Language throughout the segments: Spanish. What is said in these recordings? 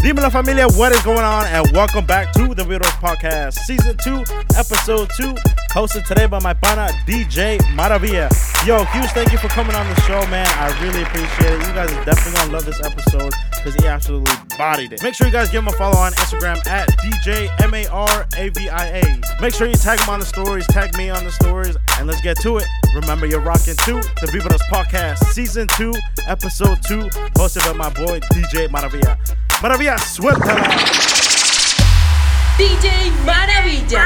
Dime la familia, what is going on? And welcome back to the Weirdos Podcast, Season 2, Episode 2, hosted today by my pana DJ Maravilla. Yo, huge thank you for coming on the show, man. I really appreciate it. You guys are definitely gonna love this episode because he absolutely bodied it. Make sure you guys give him a follow on Instagram at DJ M-A-R-A-V-I-A. Make sure you tag him on the stories, tag me on the stories, and let's get to it. Remember, you're rocking to the Vivados Podcast, Season 2, Episode 2, hosted by my boy DJ Maravilla. Maravilla, suéltala. DJ Maravilla.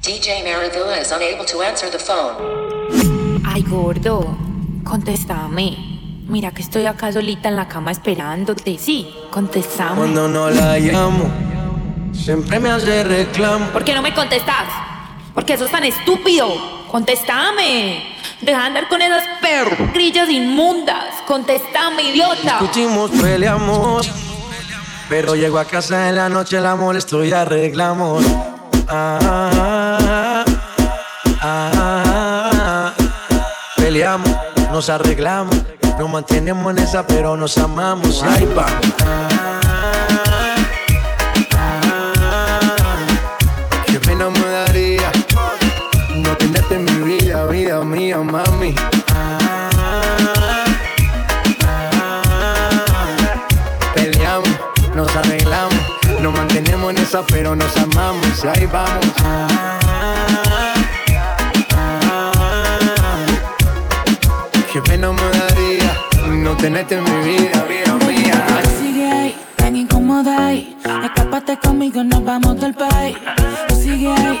DJ Maravilla is unable to answer the phone. Ay, gordo, contéstame. Mira que estoy acá solita en la cama esperándote. Sí, contéstame. Cuando no la llamo, siempre me hace reclamo. ¿Por qué no me contestas? ¿Por qué sos tan estúpido? Contéstame. Deja de andar con esas perrillas inmundas. Contéstame, idiota. Discutimos, peleamos. Pero llego a casa en la noche, la molesto y arreglamos. Ah, ah, ah, peleamos, nos arreglamos. Nos mantenemos en esa, pero nos amamos. Ahí va. Pero nos amamos. Ahí vamos. Pena me daría no tenerte en mi vida, vida mía. Sigue ahí, tan incómoda ahí. Escápate conmigo, nos vamos del país. Sigue ahí,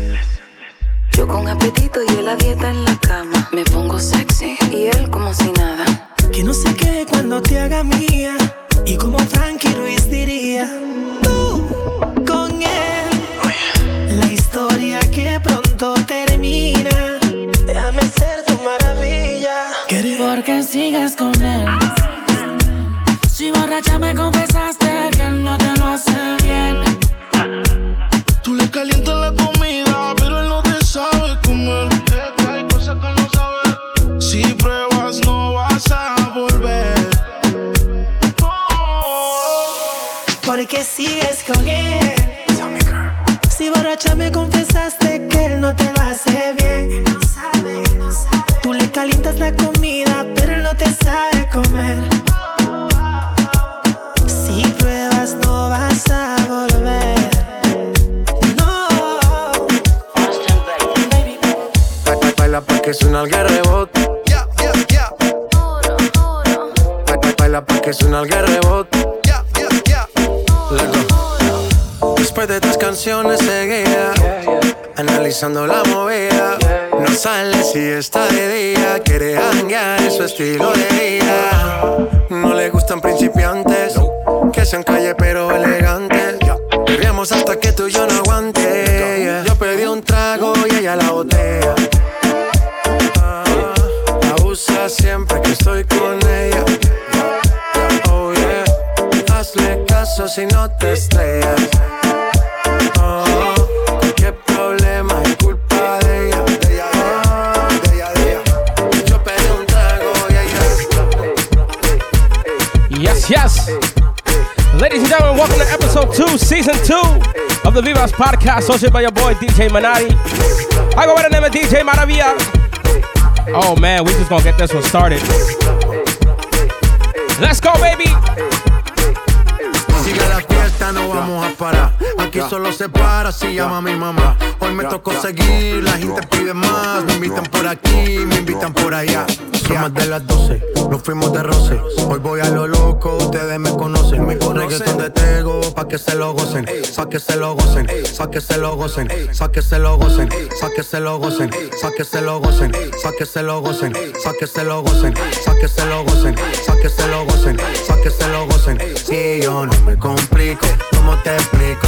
Yo con apetito y él a dieta en la cama. Me pongo sexy y él como si nada. Que no sé qué cuando te haga mía. Y como Frankie Ruiz diría, tú con él. La historia que pronto termina. Déjame ser tu maravilla. Porque sigues con él. Si borracha me confesaste que él no te lo hace bien. Tú le calientas la comida, La movida. No sale si está de día Quiere hanguear en su estilo de vida. No le gustan principiantes Que sean calle pero elegantes. Bebíamos hasta que tú y yo no aguante. Yo pedí un trago y ella la botella Ah, Abusa siempre que estoy con ella. Oh yeah. Hazle caso si no te estrellas of the Vivas podcast, hosted by your boy DJ Manati. I go by the name of DJ Maravilla. Oh man, we just gonna get this one started. Let's go, baby. La fiesta, no vamos a parar. Aquí solo se para si llama a mi mamá. Hoy me tocó seguir, la gente pide más. Me invitan por aquí, me invitan por allá. Somos de las 12, nos fuimos de roce. Hoy voy a lo loco, ustedes me conocen. Me reggaetón de tego, pa' que se lo gocen. Pa' que se lo gocen, pa' que se lo gocen. Pa' que se lo gocen, pa' que se lo gocen. Pa' que se lo gocen, pa' que se lo gocen. Pa' que se lo gocen, pa' que se lo gocen. Pa' que se lo gocen, pa' que se lo gocen. Si yo no me complico, ¿cómo te explico?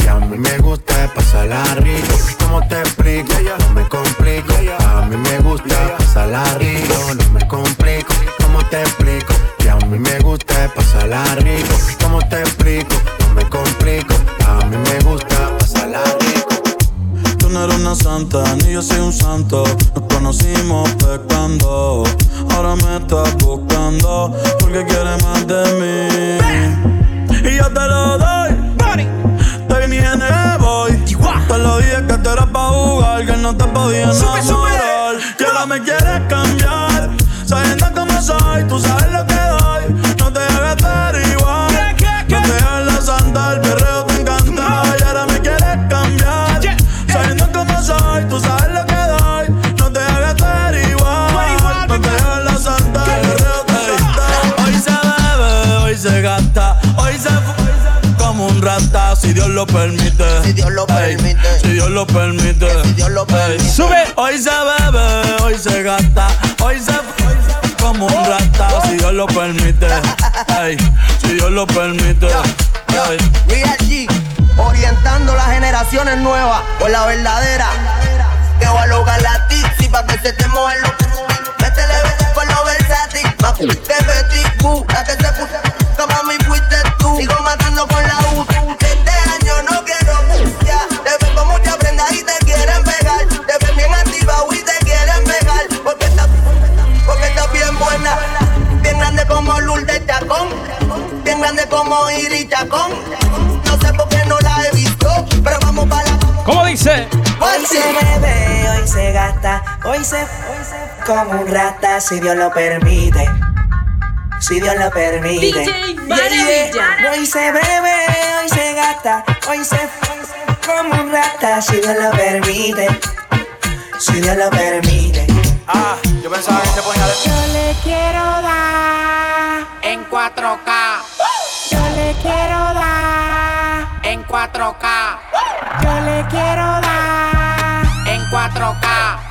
Que a mí me gusta pasarla rico. ¿Cómo te explico? No me complico. A mí me gusta pasarla rico. No me complico. ¿Cómo te explico? Que a mí me gusta pasarla rico. ¿Cómo te explico? No me complico. A mí me gusta pasarla rico. Tú no eres una santa, ni yo soy un santo. Nos conocimos pecando. Ahora me estás buscando porque quieres más de mí. Y yo te lo doy. Eras pa' jugar, que no te podía enamorar. Que ahora me quieres cambiar. Sabiendo cómo soy, tú sabes lo que lo permite. Si Dios lo permite. Si Dios lo permite. Si Dios lo permite. Sube. Hoy se bebe, hoy se gasta. Hoy se fu- como un rata, si Dios lo permite. Ey, si Dios lo permite. Ey. Real G, orientando las generaciones nuevas por la verdadera. Que voy a lograr la tizi pa' que se te mojen los Métele con lo versátil, como un rata, si Dios lo permite. Si Dios lo permite. DJ Yeah, yeah. Maravilla. Hoy se bebe, hoy se gasta, hoy se, hoy se como un rata, si Dios lo permite. Si Dios lo permite. Ah, yo pensaba que se ponía de. Yo le quiero dar En 4K, Yo le quiero dar en 4K, Yo le quiero dar en 4K.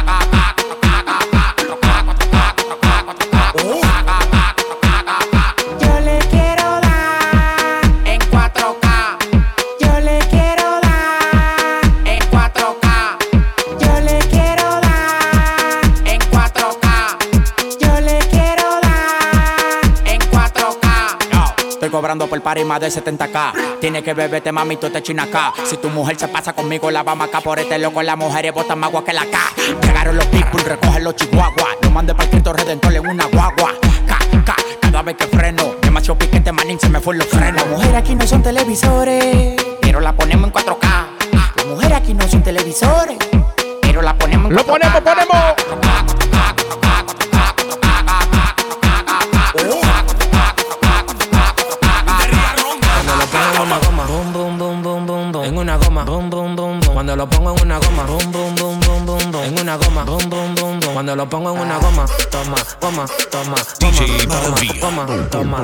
cobrando por party más de 70k. Tiene que beberte, mami, tú te china acá. Si tu mujer se pasa conmigo, la vamos acá por este loco. Las mujeres botan más agua que la K. Llegaron los people, recogen los chihuahuas. Lo mandé para el Cristo Redentor en una guagua. K, K, cada vez que freno. Demasiado piquete, manín, se me fue los frenos. Las mujeres aquí no son televisores, pero la ponemos en 4K. Las mujeres aquí no son televisores, pero la ponemos en 4K. Lo ponemos, ponemos. En una goma, boom, boom, boom, boom. Cuando lo pongo en una goma, boom, boom, boom, boom, boom, boom. En una goma, boom, boom, boom, boom. Cuando lo pongo en una goma, toma, goma, toma, DJ toma, Maravilla. toma, toma,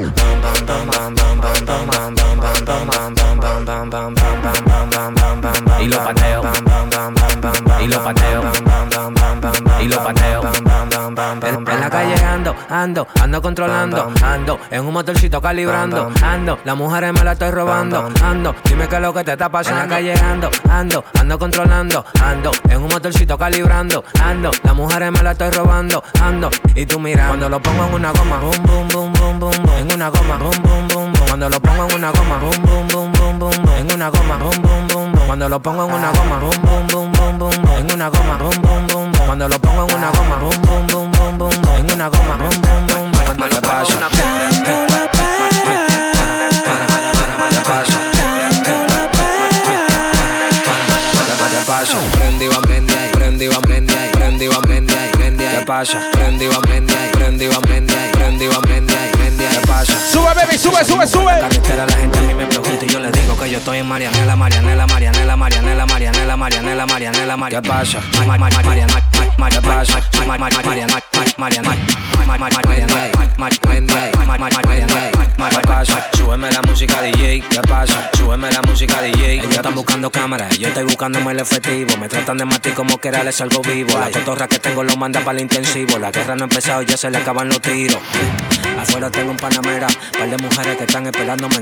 y lo pateo. Y lo pateo. Y lo pateo. En, la calle ando, ando, ando controlando. Ando, en un motorcito calibrando. Ando, las mujeres me la estoy robando. Ando, dime qué es lo que te está pasando. En la calle ando, ando, ando controlando. Ando, en un motorcito calibrando. Ando, las mujeres me la estoy robando. Ando, y tú mirando. Cuando lo pongo en una goma. Boom, boom, boom, boom, boom. En una goma. Boom, boom, boom. Cuando lo pongo en una goma. Boom, boom, boom boom, boom, en una goma, boom, boom, boom, boom. Cuando lo pongo en una goma, boom, boom, boom, boom, boom, en una goma, boom, boom, boom. boom. Cuando lo pongo en una goma, boom, boom, boom, boom, boom, en una goma, boom, boom, boom. Cuando lo pongo en una goma, pasa? Prende va prende ahí, prende va prende ahí, prende va prende ahí, prende ahí. ¿Qué pasa? Prende va prende ahí, prende va prende Sube, baby, sube, sube, sube. La carretera la gente a mí me pregunta y yo le digo que yo estoy en Marianela, Marianela, Marianela, Marianela, Marianela, Marianela, Marianela, Marianela. ¿Qué pasa? Marianela. María Plaza, Mariana, Mariana, Mariana, Mariana, pasa? Súbeme la música DJ, ¿qué pasa? Súbeme la música DJ. Ellos están buscando cámaras, yo estoy buscándome el efectivo. Me tratan de matar como que era les salgo vivo. La cotorra que tengo lo manda para el intensivo. La guerra no ha empezado, ya se le acaban los tiros. Afuera tengo un panamera, par de mujeres que están esperándome.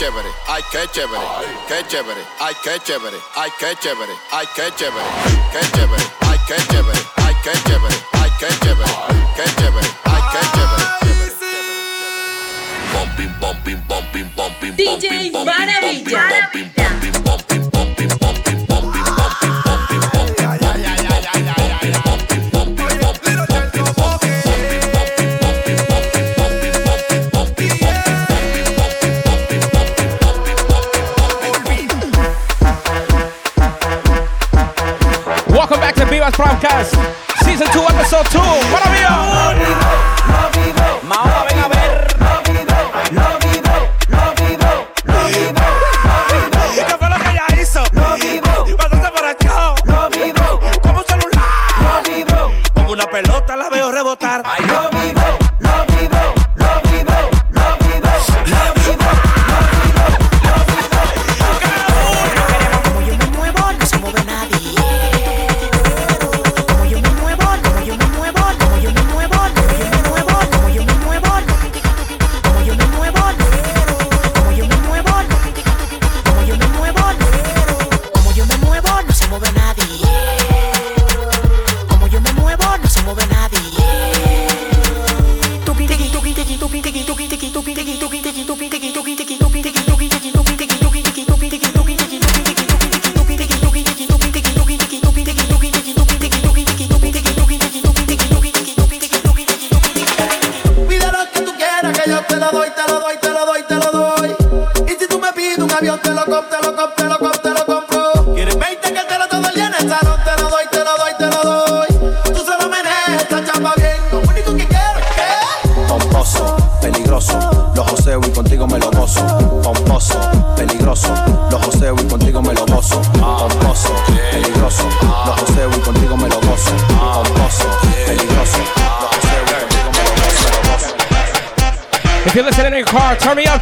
chévere, ay qué chévere, qué chévere, ay qué chévere, ay qué chévere, ay qué chévere, qué chévere, ay qué chévere, ay qué chévere, ay qué chévere, qué chévere, ay qué chévere. Bumping, bumping, bumping, bumping, bumping, bumping, bumping, bumping, bumping, bumping, bumping.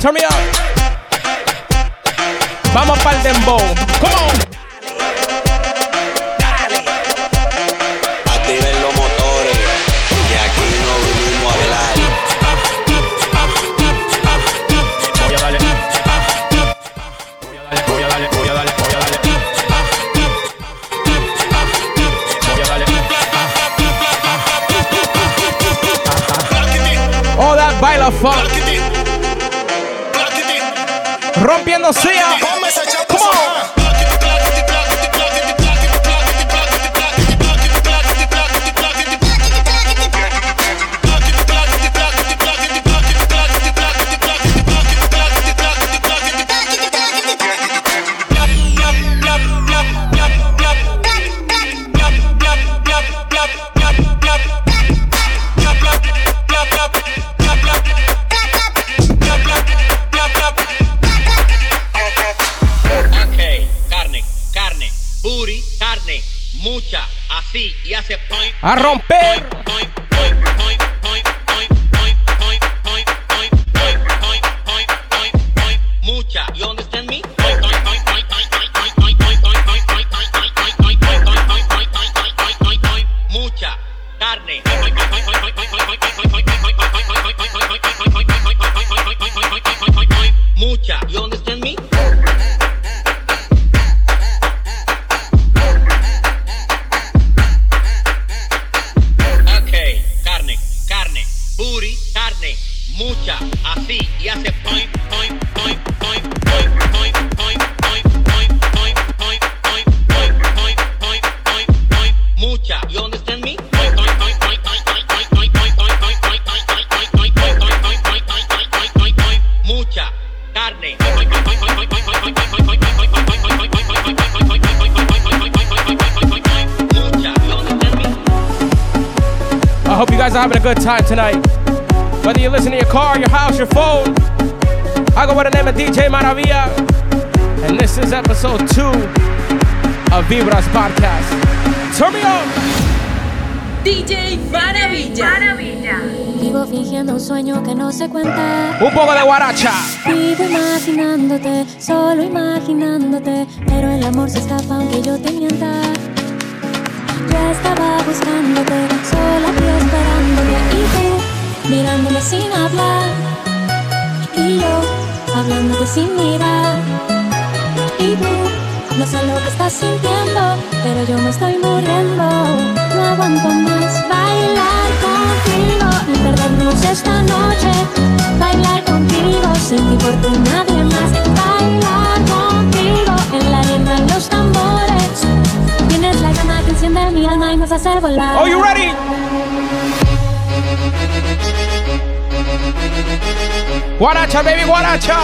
Turn me up, así, y hace point. A romper. Guys are having a good time tonight. Whether you listen to your car, your house, your phone. I go by the name of DJ Maravilla. And this is episode two of Vibras Podcast. Turn me on. DJ Maravilla. Vivo fingiendo un sueño que no se cuenta. Un poco de guaracha. Vivo imaginándote, solo imaginándote. Pero el amor se escapa aunque yo te mienta. Yo estaba buscándote, sola aquí esperándote. Y tú, mirándome sin hablar. Y yo, hablándote sin mirar. Y tú, no sé lo que estás sintiendo, pero yo me estoy muriendo. No aguanto más bailar contigo y perdernos esta noche. Bailar contigo sin que importe nadie más. Bailar contigo en la arena, en los tambores. Tienes la que enciende mi alma y nos hace volar. Are you ready? Guaracha, baby, guaracha.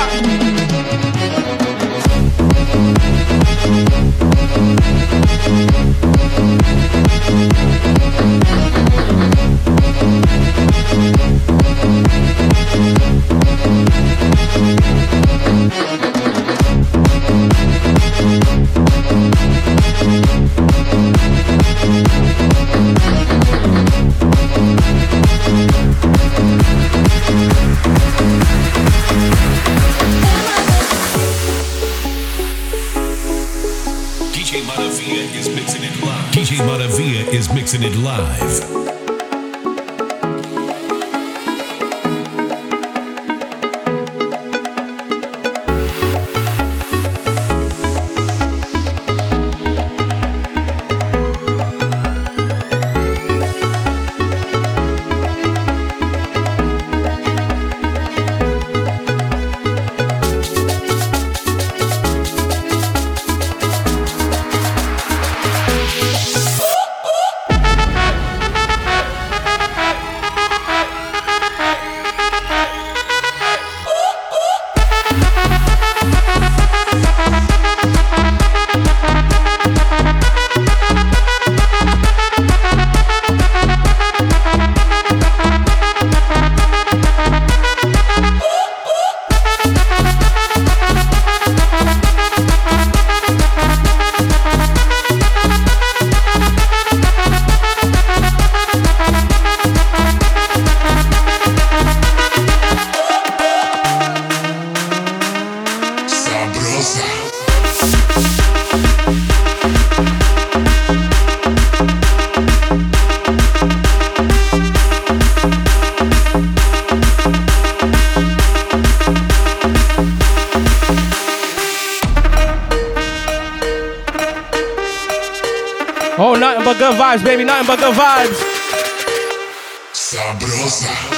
Vibes, baby. Nothing but good vibes. Ten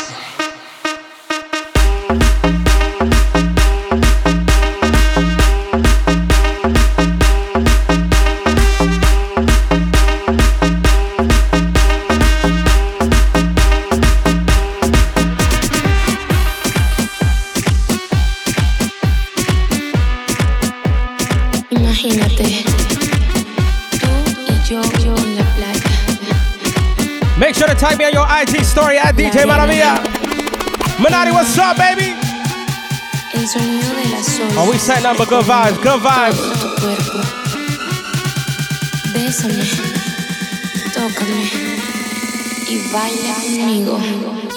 what's up, baby? Oh, we set number. Good vibes. Good vibes. Bésame. Tócame. Y baila conmigo.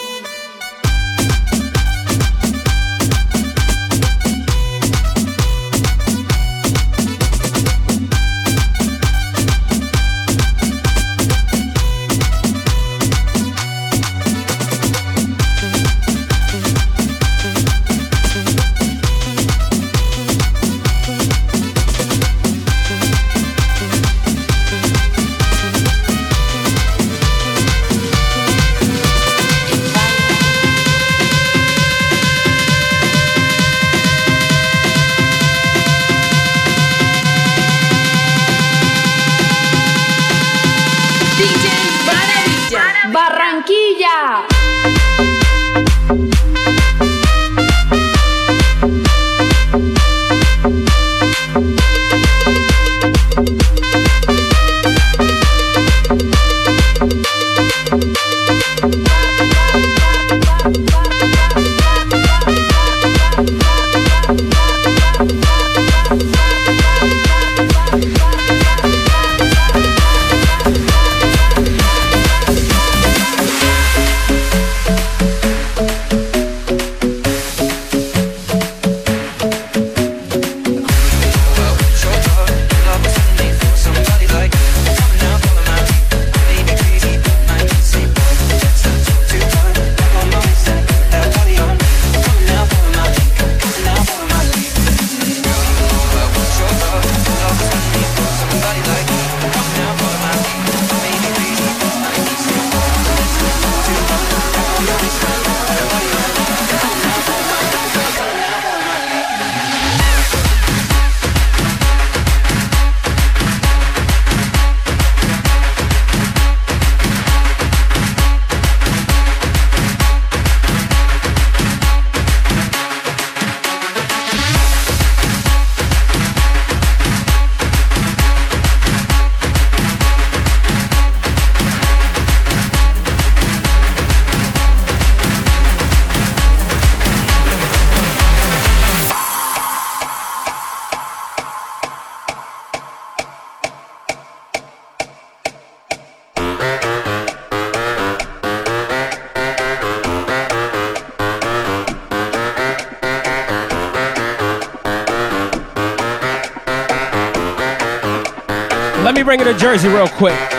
real quick.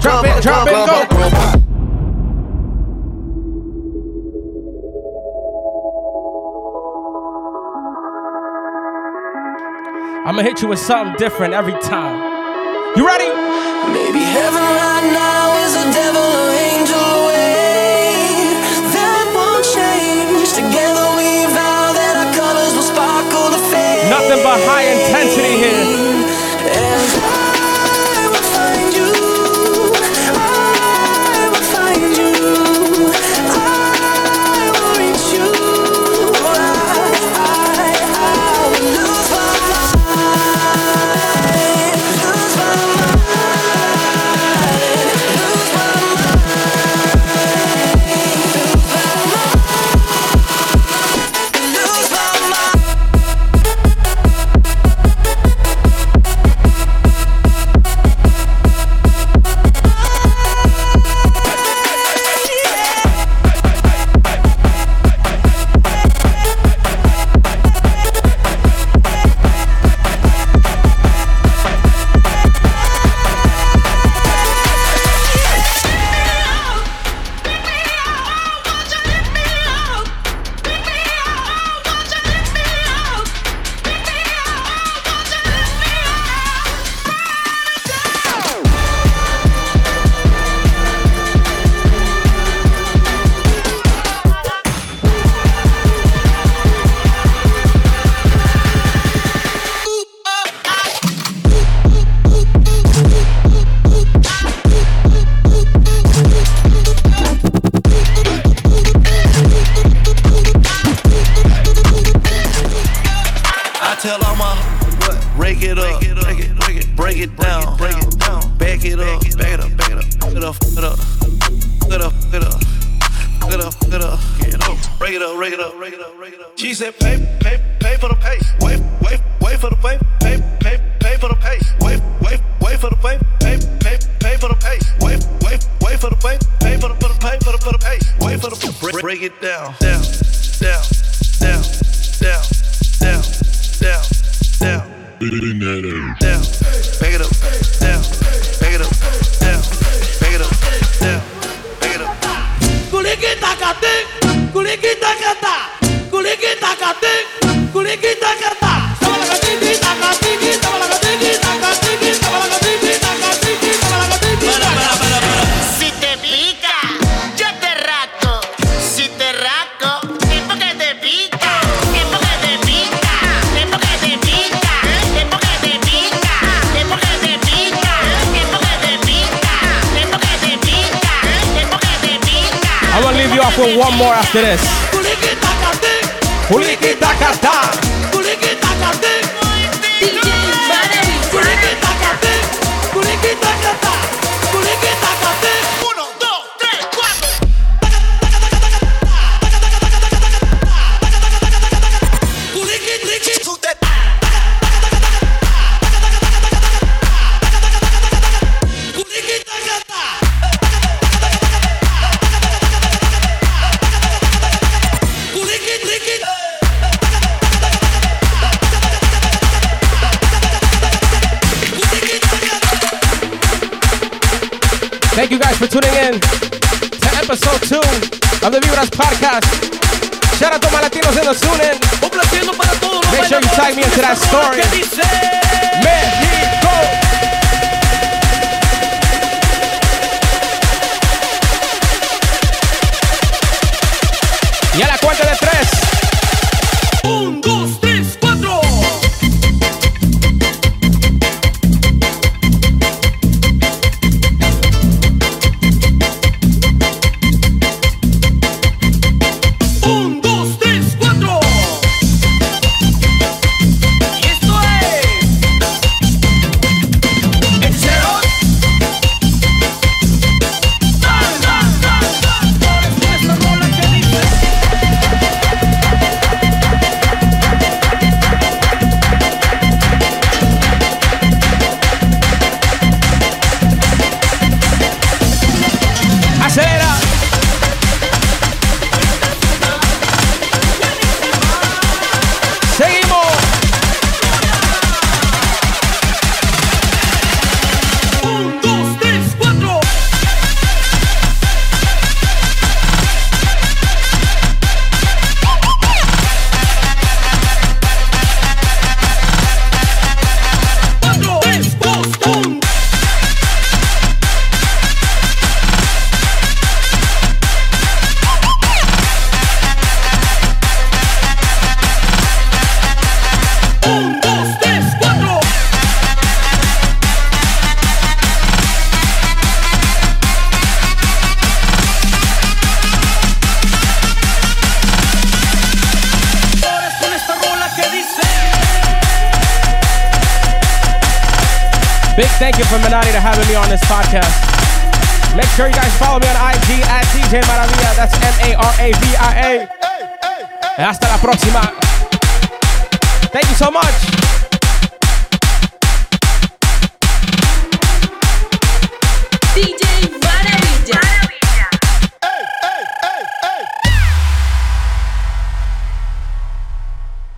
Drop it, drop it, go. I'm gonna hit you with something different every time. You ready? Maybe heaven right now is a devil or angel away. That won't change. Together we vow that our colors will sparkle the fame. Nothing but high intensity here. For the pay, 3. This podcast. Make sure you guys follow me on IG at DJ Maravilla. That's M-A-R-A-V-I-A. Hasta la próxima. Thank you so much.